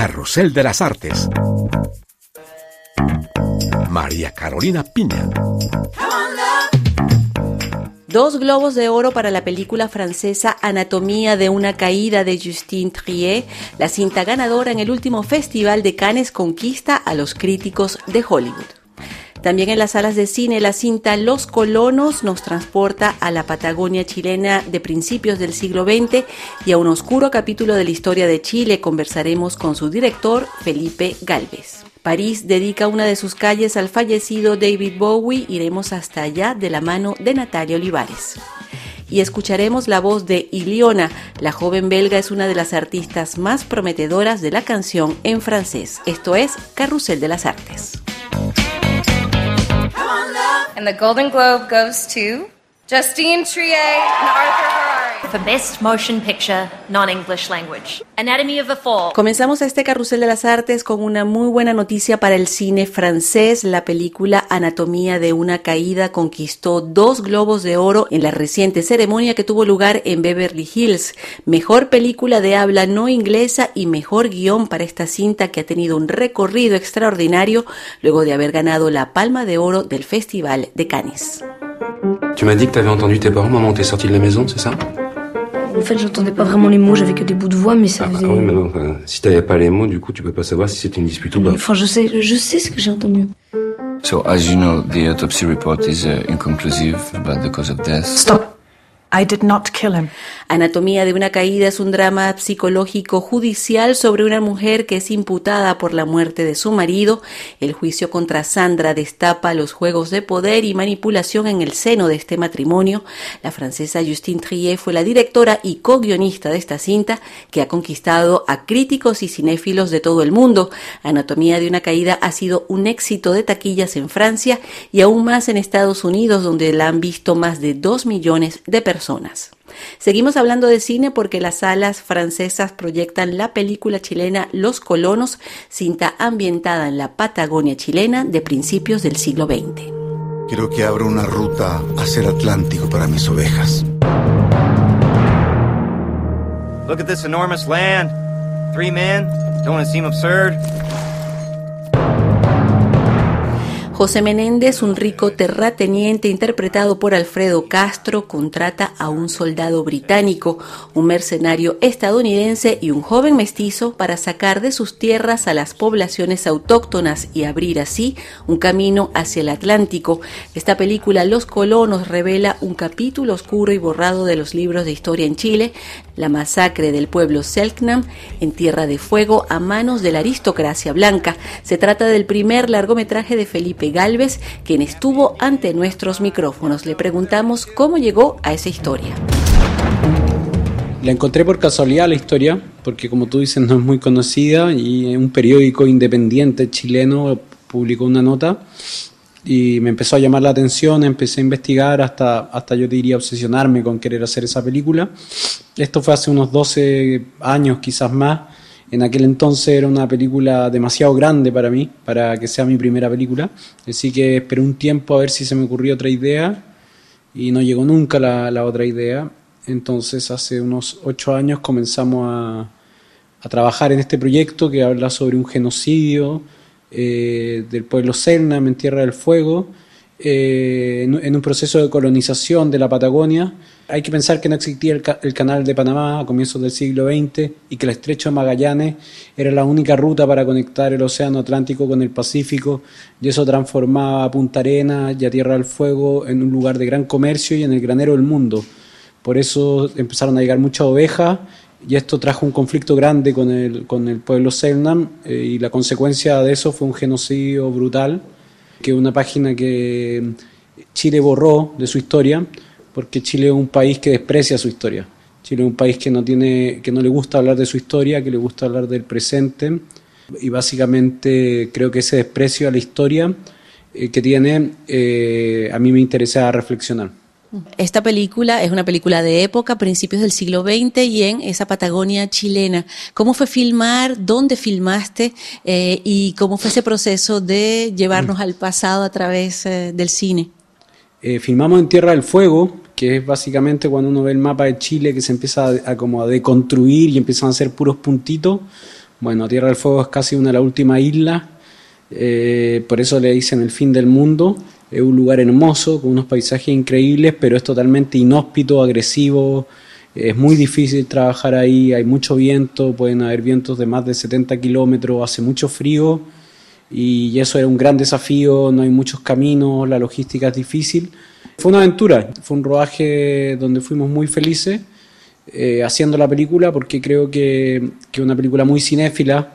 Carrusel de las Artes. María Carolina Piña. Dos globos de oro para la película francesa Anatomía de una caída de Justine Trier. La cinta ganadora en el último Festival de Cannes conquista a los críticos de Hollywood. También en las salas de cine, la cinta Los Colonos nos transporta a la Patagonia chilena de principios del siglo XX y a un oscuro capítulo de la historia de Chile. Conversaremos con su director, Felipe Galvez. París dedica una de sus calles al fallecido David Bowie. Iremos hasta allá de la mano de Natalia Olivares y escucharemos la voz de Iliona. La joven belga es una de las artistas más prometedoras de la canción en francés. Esto es Carrusel de las Artes. And the Golden Globe goes to Justine Trier and Arthur. For Best Motion Picture, Non-English Language. Anatomy of a Fall. Comenzamos este carrusel de las artes con una muy buena noticia para el cine francés. La película Anatomía de una caída conquistó dos globos de oro en la reciente ceremonia que tuvo lugar en Beverly Hills. Mejor película de habla no inglesa y mejor guion para esta cinta que ha tenido un recorrido extraordinario luego de haber ganado la Palma de Oro del Festival de Cannes. Tu m'as dit que t'avais entendu tes parents moment où t'es sorti de la maison, c'est ça En fait, j'entendais pas vraiment les mots, j'avais que des bouts de voix, mais ça ah, faisait... ah oui, mais non, enfin, si t'avais pas les mots, du coup, tu peux pas savoir si c'était une dispute ou pas. Enfin, je sais, je sais ce que j'ai entendu. So, as you know, the autopsy report is uh, inconclusive about the cause of death? Stop. I did not kill him. Anatomía de una caída es un drama psicológico judicial sobre una mujer que es imputada por la muerte de su marido. El juicio contra Sandra destapa los juegos de poder y manipulación en el seno de este matrimonio. La francesa Justine Trier fue la directora y co-guionista de esta cinta que ha conquistado a críticos y cinéfilos de todo el mundo. Anatomía de una caída ha sido un éxito de taquillas en Francia y aún más en Estados Unidos donde la han visto más de dos millones de personas. Seguimos hablando de cine porque las salas francesas proyectan la película chilena Los Colonos, cinta ambientada en la Patagonia chilena de principios del siglo XX. Quiero que abra una ruta hacia el Atlántico para mis ovejas. Look at this enormous land. Three men. Don't it seem absurd? José Menéndez, un rico terrateniente interpretado por Alfredo Castro, contrata a un soldado británico, un mercenario estadounidense y un joven mestizo para sacar de sus tierras a las poblaciones autóctonas y abrir así un camino hacia el Atlántico. Esta película Los colonos revela un capítulo oscuro y borrado de los libros de historia en Chile, la masacre del pueblo Selknam en Tierra de Fuego a manos de la aristocracia blanca. Se trata del primer largometraje de Felipe Galvez, quien estuvo ante nuestros micrófonos. Le preguntamos cómo llegó a esa historia. La encontré por casualidad la historia, porque como tú dices no es muy conocida y un periódico independiente chileno publicó una nota y me empezó a llamar la atención, empecé a investigar hasta, hasta yo diría obsesionarme con querer hacer esa película. Esto fue hace unos 12 años, quizás más. En aquel entonces era una película demasiado grande para mí, para que sea mi primera película. Así que esperé un tiempo a ver si se me ocurrió otra idea y no llegó nunca la, la otra idea. Entonces hace unos ocho años comenzamos a, a trabajar en este proyecto que habla sobre un genocidio eh, del pueblo Selnam en Tierra del Fuego, eh, en, en, un proceso de colonización de la Patagonia. Hay que pensar que no existía el, el, canal de Panamá a comienzos del siglo XX y que el estrecho de Magallanes era la única ruta para conectar el Océano Atlántico con el Pacífico y eso transformaba a Punta Arenas y a Tierra del Fuego en un lugar de gran comercio y en el granero del mundo. Por eso empezaron a llegar muchas ovejas y esto trajo un conflicto grande con el, con el pueblo Selnam eh, y la consecuencia de eso fue un genocidio brutal, que una página que Chile borró de su historia, porque Chile es un país que desprecia su historia. Chile es un país que no, tiene, que no le gusta hablar de su historia, que le gusta hablar del presente y básicamente creo que ese desprecio a la historia eh, que tiene eh, a mí me interesa reflexionar. Esta película es una película de época, principios del siglo XX y en esa Patagonia chilena. ¿Cómo fue filmar? ¿Dónde filmaste? Eh, ¿Y cómo fue ese proceso de llevarnos al pasado a través eh, del cine? Eh, filmamos en Tierra del Fuego, que es básicamente cuando uno ve el mapa de Chile que se empieza a, como a deconstruir y empiezan a ser puros puntitos, Bueno, Tierra del Fuego es casi una de las últimas islas, eh, por eso le dicen el fin del mundo. Es un lugar hermoso, con unos paisajes increíbles, pero es totalmente inhóspito, agresivo. Es muy difícil trabajar ahí, hay mucho viento, pueden haber vientos de más de 70 kilómetros, hace mucho frío y eso era un gran desafío, no hay muchos caminos, la logística es difícil. Fue una aventura, fue un rodaje donde fuimos muy felices eh, haciendo la película porque creo que es una película muy cinéfila,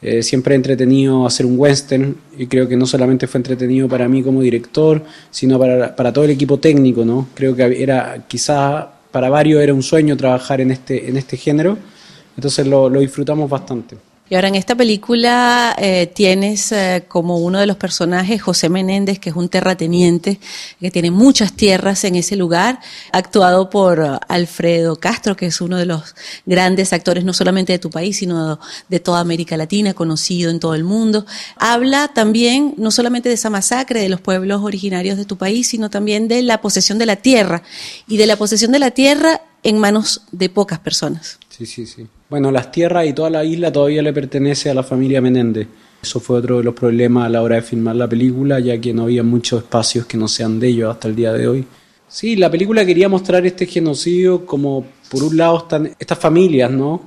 eh, siempre he entretenido hacer un western y creo que no solamente fue entretenido para mí como director, sino para, para todo el equipo técnico, ¿no? Creo que era quizás para varios era un sueño trabajar en este, en este género, entonces lo, lo disfrutamos bastante. Y ahora en esta película eh, tienes eh, como uno de los personajes José Menéndez, que es un terrateniente que tiene muchas tierras en ese lugar, actuado por uh, Alfredo Castro, que es uno de los grandes actores no solamente de tu país, sino de toda América Latina, conocido en todo el mundo. Habla también no solamente de esa masacre de los pueblos originarios de tu país, sino también de la posesión de la tierra y de la posesión de la tierra en manos de pocas personas. Sí, sí, sí. Bueno, las tierras y toda la isla todavía le pertenece a la familia Menéndez. Eso fue otro de los problemas a la hora de filmar la película, ya que no había muchos espacios que no sean de ellos hasta el día de hoy. Sí, la película quería mostrar este genocidio como, por un lado, están estas familias, ¿no?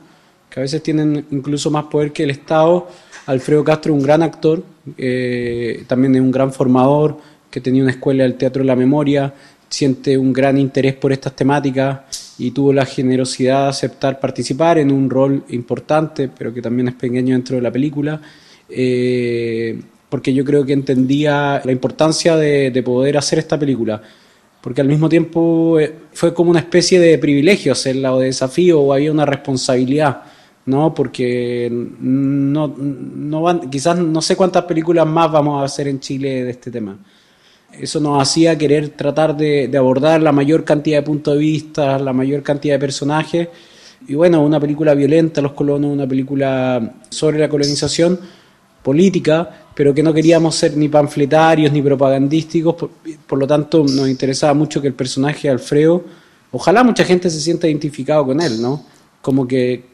Que a veces tienen incluso más poder que el Estado. Alfredo Castro, un gran actor, eh, también es un gran formador, que tenía una escuela del Teatro de la Memoria, siente un gran interés por estas temáticas y tuvo la generosidad de aceptar participar en un rol importante, pero que también es pequeño dentro de la película, eh, porque yo creo que entendía la importancia de, poder hacer esta película, porque al mismo tiempo eh, fue como una especie de privilegio hacerla o de desafío o había una responsabilidad. ¿no? Porque no, no van, quizás no sé cuántas películas más vamos a hacer en Chile de este tema. Eso nos hacía querer tratar de, abordar la mayor cantidad de puntos de vista, la mayor cantidad de personajes. Y bueno, una película violenta, Los colonos, una película sobre la colonización política, pero que no queríamos ser ni panfletarios ni propagandísticos, por, lo tanto nos interesaba mucho que el personaje de Alfredo, ojalá mucha gente se sienta identificado con él, ¿no? Como que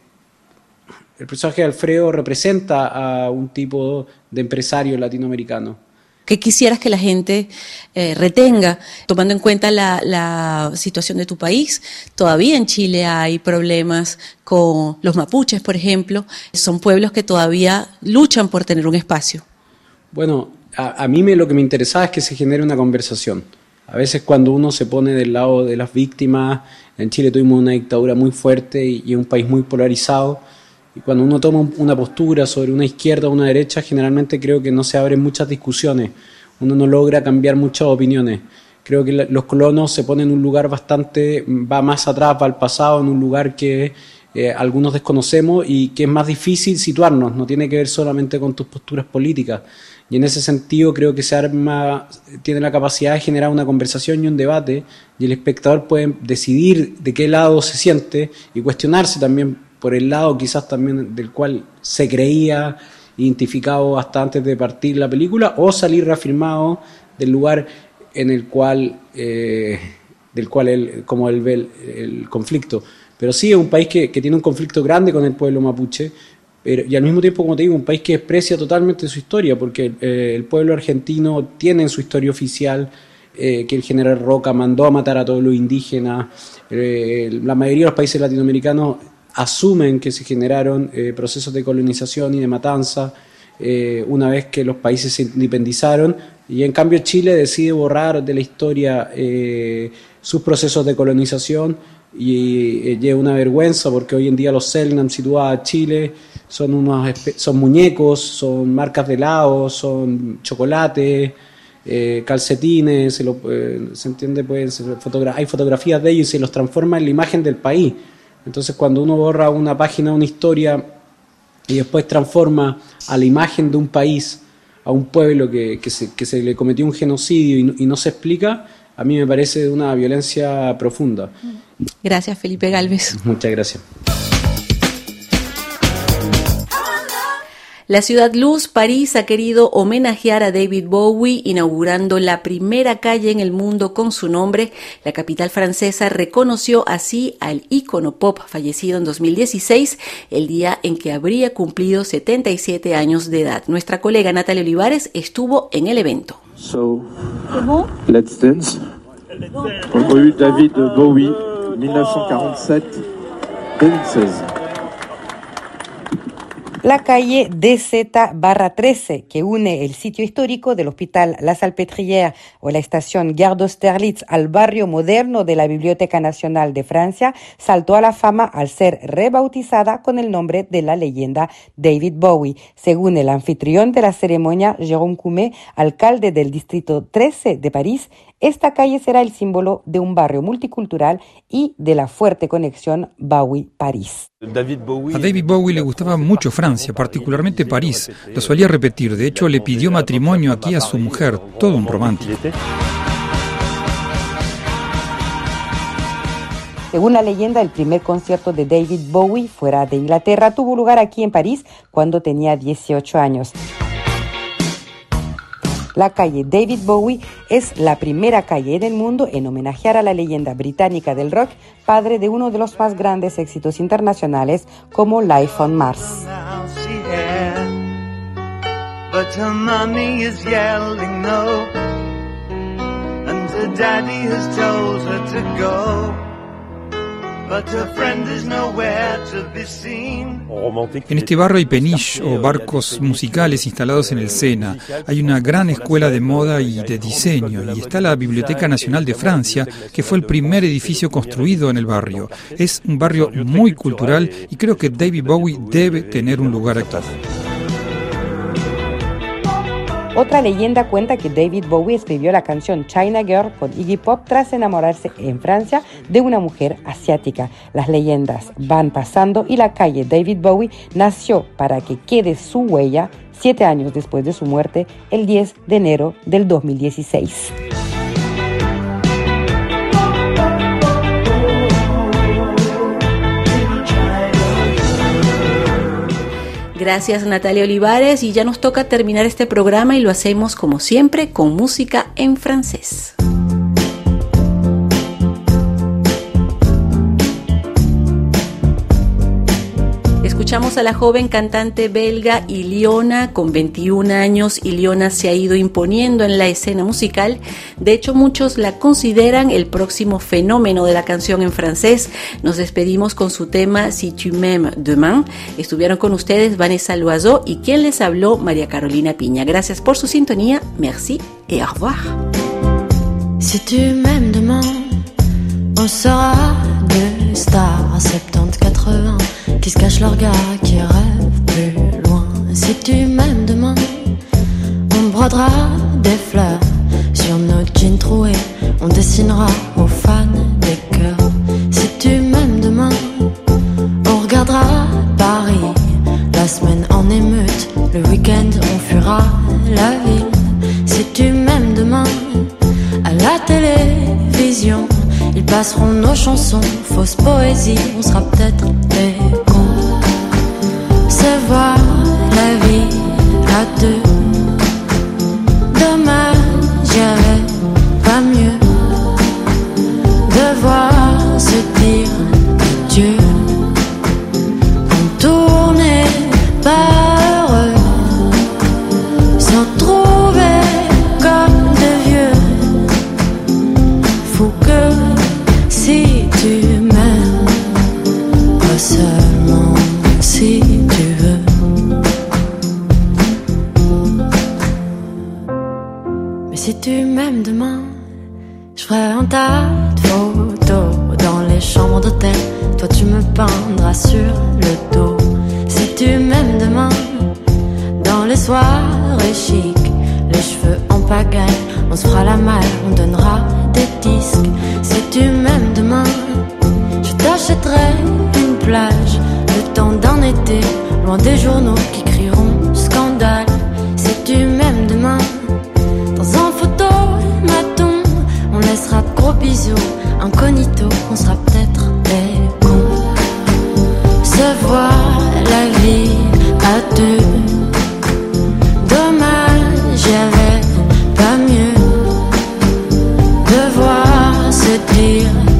el personaje de Alfredo representa a un tipo de empresario latinoamericano. ¿Qué quisieras que la gente eh, retenga, tomando en cuenta la, situación de tu país? Todavía en Chile hay problemas con los mapuches, por ejemplo. Son pueblos que todavía luchan por tener un espacio. Bueno, a, a mí me, lo que me interesaba es que se genere una conversación. A veces cuando uno se pone del lado de las víctimas, en Chile tuvimos una dictadura muy fuerte y, y un país muy polarizado, y cuando uno toma una postura sobre una izquierda o una derecha, generalmente creo que no se abren muchas discusiones, uno no logra cambiar muchas opiniones. Creo que los colonos se ponen en un lugar bastante, va más atrás, va al pasado, en un lugar que eh, algunos desconocemos y que es más difícil situarnos, no tiene que ver solamente con tus posturas políticas. Y en ese sentido creo que se arma, tiene la capacidad de generar una conversación y un debate y el espectador puede decidir de qué lado se siente y cuestionarse también por el lado quizás también del cual se creía identificado hasta antes de partir la película, o salir reafirmado del lugar en el cual, eh, del cual él, como él ve el, conflicto. Pero sí es un país que, tiene un conflicto grande con el pueblo mapuche, pero, y al mismo tiempo, como te digo, un país que desprecia totalmente su historia, porque eh, el pueblo argentino tiene en su historia oficial eh, que el general Roca mandó a matar a todos los indígenas. la mayoría de los países latinoamericanos asumen que se generaron eh, procesos de colonización y de matanza eh, una vez que los países se independizaron y en cambio Chile decide borrar de la historia eh, sus procesos de colonización y es una vergüenza porque hoy en día los Selnam situados a Chile son unos son muñecos, son marcas de helado, son chocolates, calcetines, se, lo, se entiende, pues, hay fotografías de ellos y se los transforma en la imagen del país. Entonces cuando uno borra una página, una historia y después transforma a la imagen de un país, a un pueblo que, se, le cometió un genocidio y no, se explica, a mí me parece de una violencia profunda. Gracias, Felipe Galvez. Muchas gracias. La ciudad luz, París, ha querido homenajear a David Bowie inaugurando la primera calle en el mundo con su nombre. La capital francesa reconoció así al ícono pop fallecido en 2016, el día en que habría cumplido 77 años de edad. Nuestra colega Natalia Olivares estuvo en el evento. So, let's dance. David Bowie, 1947-2016 la calle DZ-13, que une el sitio histórico del Hospital La Salpêtrière o la estación Gare d'Austerlitz al barrio moderno de la Biblioteca Nacional de Francia, saltó a la fama al ser rebautizada con el nombre de la leyenda David Bowie. Según el anfitrión de la ceremonia, Jérôme Coumet, alcalde del distrito 13 de París, esta calle será el símbolo de un barrio multicultural y de la fuerte conexión Bowie-París. A David Bowie le gustaba mucho Francia, particularmente París. Lo solía repetir. De hecho, le pidió matrimonio aquí a su mujer. Todo un romántico. Según la leyenda, el primer concierto de David Bowie fuera de Inglaterra tuvo lugar aquí en París cuando tenía 18 años. La calle David Bowie es la primera calle del mundo en homenajear a la leyenda británica del rock, padre de uno de los más grandes éxitos internacionales como Life on Mars. En este barrio hay peniche o barcos musicales instalados en el Sena. Hay una gran escuela de moda y de diseño y está la Biblioteca Nacional de Francia, que fue el primer edificio construido en el barrio. Es un barrio muy cultural y creo que David Bowie debe tener un lugar aquí. Otra leyenda cuenta que David Bowie escribió la canción China Girl con Iggy Pop tras enamorarse en Francia de una mujer asiática. Las leyendas van pasando y la calle David Bowie nació para que quede su huella siete años después de su muerte, el 10 de enero del 2016. Gracias Natalia Olivares y ya nos toca terminar este programa y lo hacemos como siempre con música en francés. Escuchamos a la joven cantante belga Iliona, con 21 años. Iliona se ha ido imponiendo en la escena musical. De hecho, muchos la consideran el próximo fenómeno de la canción en francés. Nos despedimos con su tema Si tu m'aimes demain. Estuvieron con ustedes Vanessa Loiseau y quien les habló María Carolina Piña. Gracias por su sintonía. Merci et au revoir. Si tu m'aimes demain, on sera deux stars 70-80 qui se cachent leur gars, qui rêvent plus loin. Si tu m'aimes demain, on brodera des fleurs sur nos jeans troués. On dessinera aux fans des cœurs. Si tu m'aimes demain, on regardera Paris. La semaine en émeute, le week-end on fuira la ville. Si tu m'aimes demain, à la télévision, ils passeront nos chansons, fausse poésie, on sera peut-être des voir la vie à deux. Tas de photos dans les chambres d'hôtel. Toi tu me peindras sur le dos. Si tu m'aimes demain, dans les soirées chic, les cheveux en pagaille, on se fera la malle, on donnera des disques. Si tu m'aimes demain, je t'achèterai une plage, le temps d'un été, loin des journaux qui incognito, on sera peut-être des cons. Se voir la vie à deux. Dommage, j'avais pas mieux de voir se dire.